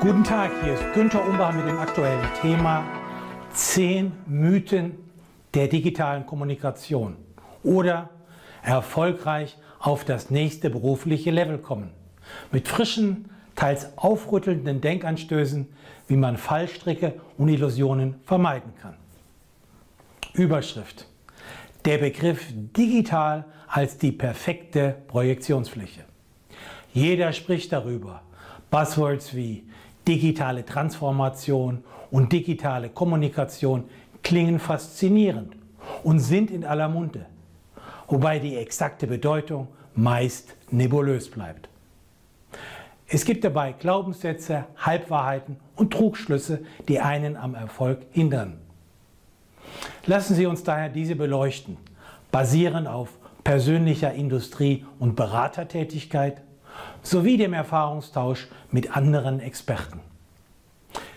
Guten Tag, hier ist Günter Umbach mit dem aktuellen Thema 10 Mythen der digitalen Kommunikation oder erfolgreich auf das nächste berufliche Level kommen. Mit frischen, teils aufrüttelnden Denkanstößen, wie man Fallstricke und Illusionen vermeiden kann. Überschrift. Der Begriff digital als die perfekte Projektionsfläche. Jeder spricht darüber. Buzzwords wie digitale Transformation und digitale Kommunikation klingen faszinierend und sind in aller Munde, wobei die exakte Bedeutung meist nebulös bleibt. Es gibt dabei Glaubenssätze, Halbwahrheiten und Trugschlüsse, die einen am Erfolg hindern. Lassen Sie uns daher diese beleuchten, basierend auf persönlicher Industrie- und Beratertätigkeit sowie dem Erfahrungstausch mit anderen Experten.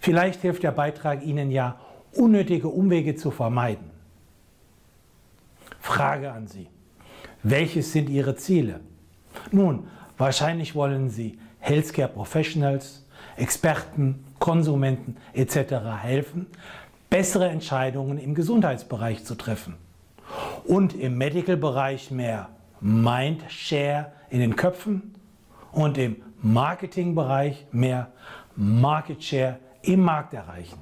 Vielleicht hilft der Beitrag Ihnen ja, unnötige Umwege zu vermeiden. Frage an Sie. Welches sind Ihre Ziele? Nun, wahrscheinlich wollen Sie Healthcare Professionals, Experten, Konsumenten etc. helfen, bessere Entscheidungen im Gesundheitsbereich zu treffen und im Medical-Bereich mehr Mindshare in den Köpfen und im Marketingbereich mehr Market Share im Markt erreichen.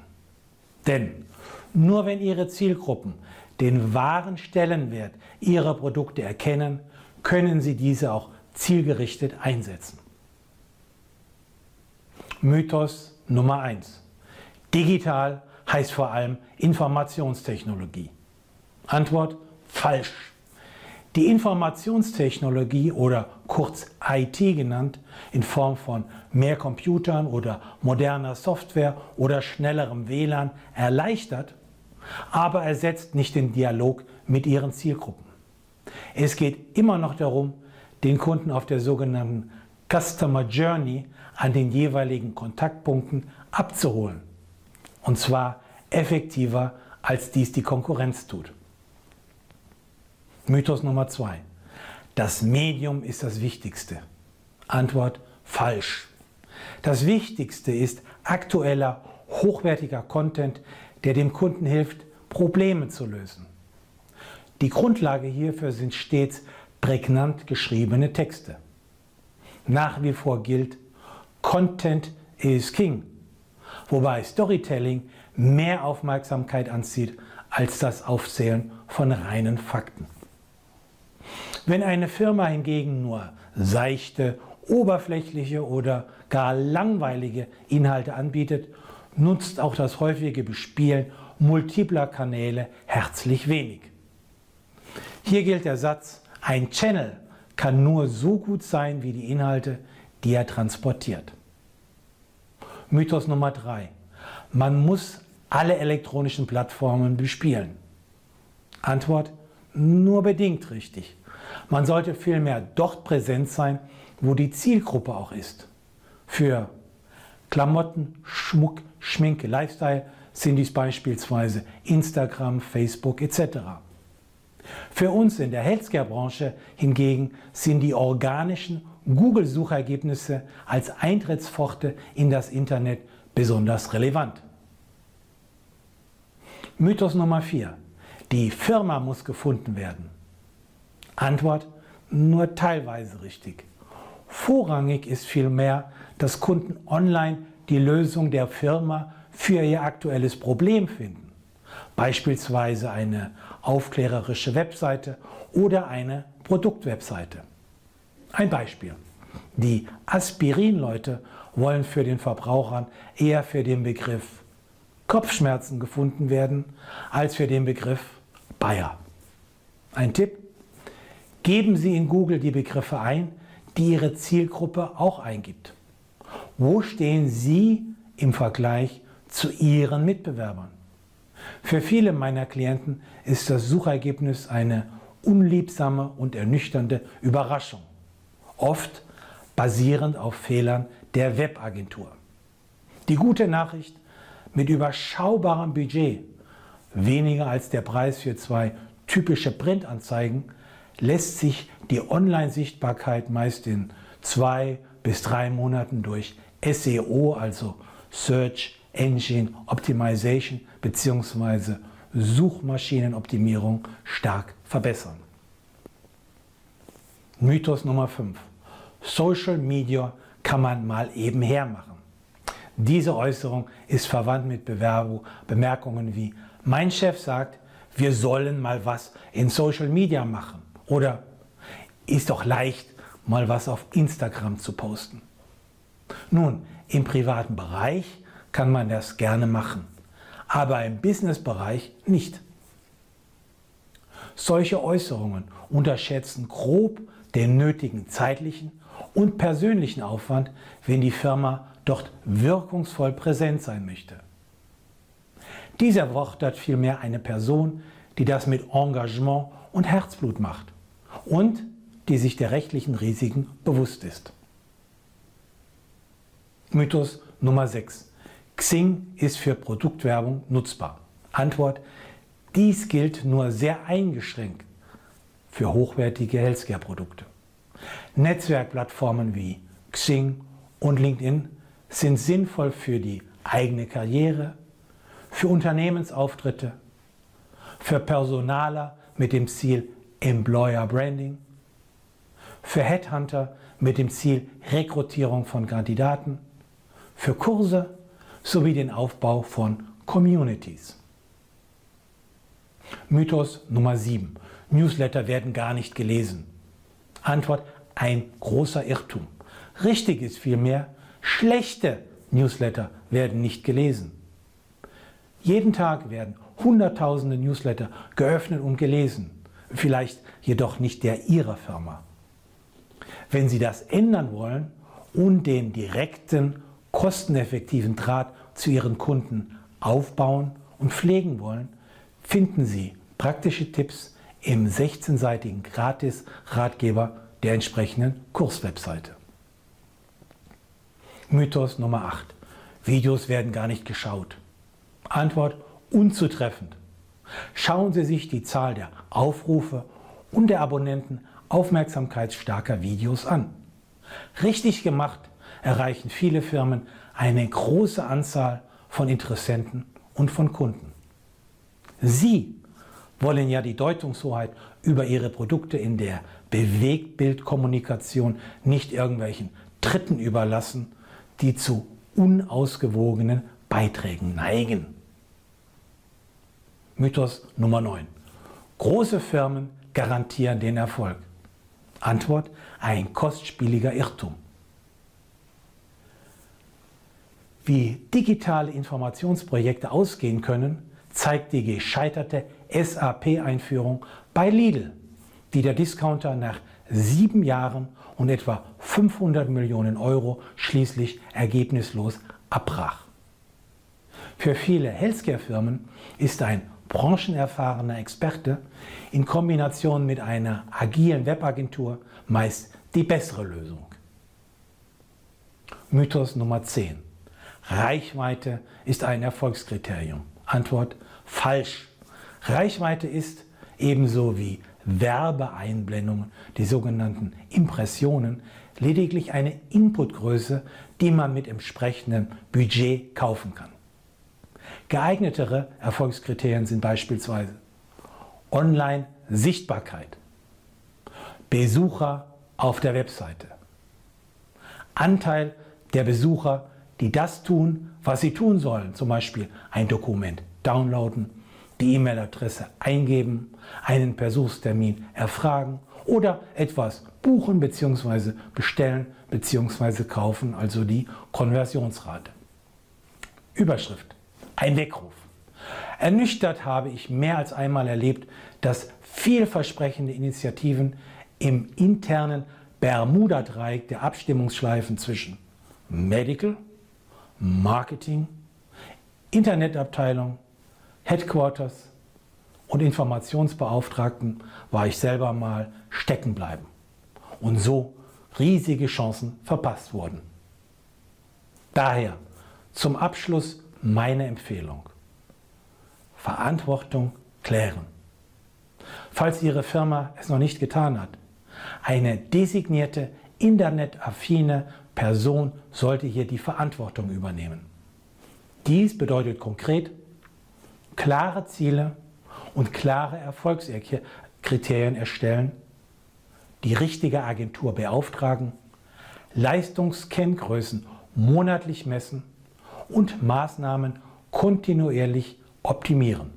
Denn nur wenn Ihre Zielgruppen den wahren Stellenwert Ihrer Produkte erkennen, können Sie diese auch zielgerichtet einsetzen. Mythos Nummer 1. Digital heißt vor allem Informationstechnologie. Antwort falsch. Die Informationstechnologie oder kurz IT genannt, in Form von mehr Computern oder moderner Software oder schnellerem WLAN erleichtert, aber ersetzt nicht den Dialog mit ihren Zielgruppen. Es geht immer noch darum, den Kunden auf der sogenannten Customer Journey an den jeweiligen Kontaktpunkten abzuholen. Und zwar effektiver, als dies die Konkurrenz tut. Mythos Nummer zwei. Das Medium ist das Wichtigste. Antwort falsch. Das Wichtigste ist aktueller, hochwertiger Content, der dem Kunden hilft, Probleme zu lösen. Die Grundlage hierfür sind stets prägnant geschriebene Texte. Nach wie vor gilt, Content is King, wobei Storytelling mehr Aufmerksamkeit anzieht als das Aufzählen von reinen Fakten. Wenn eine Firma hingegen nur seichte, oberflächliche oder gar langweilige Inhalte anbietet, nutzt auch das häufige Bespielen multipler Kanäle herzlich wenig. Hier gilt der Satz, ein Channel kann nur so gut sein wie die Inhalte, die er transportiert. Mythos Nummer 3. Man muss alle elektronischen Plattformen bespielen. Antwort, nur bedingt richtig. Man sollte vielmehr dort präsent sein, wo die Zielgruppe auch ist. Für Klamotten, Schmuck, Schminke, Lifestyle sind dies beispielsweise Instagram, Facebook etc. Für uns in der Healthcare-Branche hingegen sind die organischen Google-Suchergebnisse als Eintrittspforte in das Internet besonders relevant. Mythos Nummer 4. Die Firma muss gefunden werden. Antwort nur teilweise richtig. Vorrangig ist vielmehr, dass Kunden online die Lösung der Firma für ihr aktuelles Problem finden. Beispielsweise eine aufklärerische Webseite oder eine Produktwebseite. Ein Beispiel. Die Aspirin-Leute wollen für den Verbrauchern eher für den Begriff Kopfschmerzen gefunden werden als für den Begriff Bayer. Ein Tipp, Geben Sie in Google die Begriffe ein, die Ihre Zielgruppe auch eingibt. Wo stehen Sie im Vergleich zu Ihren Mitbewerbern? Für viele meiner Klienten ist das Suchergebnis eine unliebsame und ernüchternde Überraschung, oft basierend auf Fehlern der Webagentur. Die gute Nachricht, mit überschaubarem Budget, weniger als der Preis für zwei typische Printanzeigen, lässt sich die Online-Sichtbarkeit meist in zwei bis drei Monaten durch SEO, also Search Engine Optimization bzw. Suchmaschinenoptimierung stark verbessern. Mythos Nummer 5. Social Media kann man mal eben hermachen. Diese Äußerung ist verwandt mit Bewerbung, Bemerkungen wie mein Chef sagt, wir sollen mal was in Social Media machen oder ist doch leicht, mal was auf Instagram zu posten. Nun, im privaten Bereich kann man das gerne machen, aber im Businessbereich nicht. Solche Äußerungen unterschätzen grob den nötigen zeitlichen und persönlichen Aufwand, wenn die Firma dort wirkungsvoll präsent sein möchte. Dieser erfordert vielmehr eine Person, die das mit Engagement und Herzblut macht und die sich der rechtlichen Risiken bewusst ist. Mythos Nummer 6. Xing ist für Produktwerbung nutzbar. Antwort. Dies gilt nur sehr eingeschränkt für hochwertige Healthcare-Produkte. Netzwerkplattformen wie Xing und LinkedIn sind sinnvoll für die eigene Karriere, für Unternehmensauftritte, für Personaler mit dem Ziel Employer Branding, für Headhunter mit dem Ziel Rekrutierung von Kandidaten, für Kurse sowie den Aufbau von Communities. Mythos Nummer 7. Newsletter werden gar nicht gelesen. Antwort ein großer Irrtum. Richtig ist vielmehr, schlechte Newsletter werden nicht gelesen. Jeden Tag werden Hunderttausende Newsletter geöffnet und gelesen, vielleicht jedoch nicht der Ihrer Firma. Wenn Sie das ändern wollen und den direkten, kosteneffektiven Draht zu Ihren Kunden aufbauen und pflegen wollen, finden Sie praktische Tipps im 16-seitigen Gratis-Ratgeber der entsprechenden Kurswebseite. Mythos Nummer 8. Videos werden gar nicht geschaut. Antwort unzutreffend. Schauen Sie sich die Zahl der Aufrufe und der Abonnenten aufmerksamkeitsstarker Videos an. Richtig gemacht erreichen viele Firmen eine große Anzahl von Interessenten und von Kunden. Sie wollen ja die Deutungshoheit über ihre Produkte in der Bewegtbildkommunikation nicht irgendwelchen Dritten überlassen, die zu unausgewogenen Beiträgen neigen. Mythos Nummer 9. Große Firmen garantieren den Erfolg. Antwort, ein kostspieliger Irrtum. Wie digitale Informationsprojekte ausgehen können, zeigt die gescheiterte SAP-Einführung bei Lidl, die der Discounter nach sieben Jahren und etwa 500 Millionen Euro schließlich ergebnislos abbrach. Für viele Healthcare-Firmen ist ein branchenerfahrener Experte in Kombination mit einer agilen Webagentur meist die bessere Lösung. Mythos Nummer 10. Reichweite ist ein Erfolgskriterium. Antwort falsch. Reichweite ist ebenso wie Werbeeinblendungen, die sogenannten Impressionen, lediglich eine Inputgröße, die man mit entsprechendem Budget kaufen kann. Geeignetere Erfolgskriterien sind beispielsweise Online-Sichtbarkeit, Besucher auf der Webseite, Anteil der Besucher, die das tun, was sie tun sollen, zum Beispiel ein Dokument downloaden, die E-Mail-Adresse eingeben, einen Versuchstermin erfragen oder etwas buchen bzw. bestellen bzw. kaufen, also die Konversionsrate. Überschrift. Ein Weckruf. Ernüchtert habe ich mehr als einmal erlebt, dass vielversprechende Initiativen im internen Bermuda-Dreieck der Abstimmungsschleifen zwischen Medical, Marketing, Internetabteilung, Headquarters und Informationsbeauftragten war ich selber mal stecken bleiben und so riesige Chancen verpasst wurden. Daher zum Abschluss meine Empfehlung. Verantwortung klären. Falls Ihre Firma es noch nicht getan hat, eine designierte internetaffine Person sollte hier die Verantwortung übernehmen. Dies bedeutet konkret klare Ziele und klare Erfolgskriterien erstellen, die richtige Agentur beauftragen, Leistungskenngrößen monatlich messen und Maßnahmen kontinuierlich optimieren.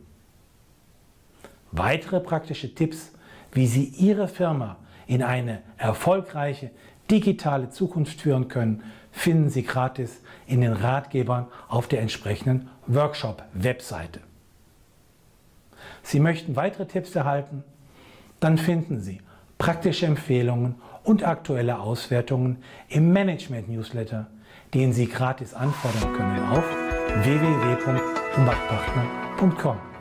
Weitere praktische Tipps, wie Sie Ihre Firma in eine erfolgreiche digitale Zukunft führen können, finden Sie gratis in den Ratgebern auf der entsprechenden Workshop-Webseite. Sie möchten weitere Tipps erhalten? Dann finden Sie praktische Empfehlungen und aktuelle Auswertungen im Management-Newsletter, den Sie gratis anfordern können auf www.umbachpartner.com.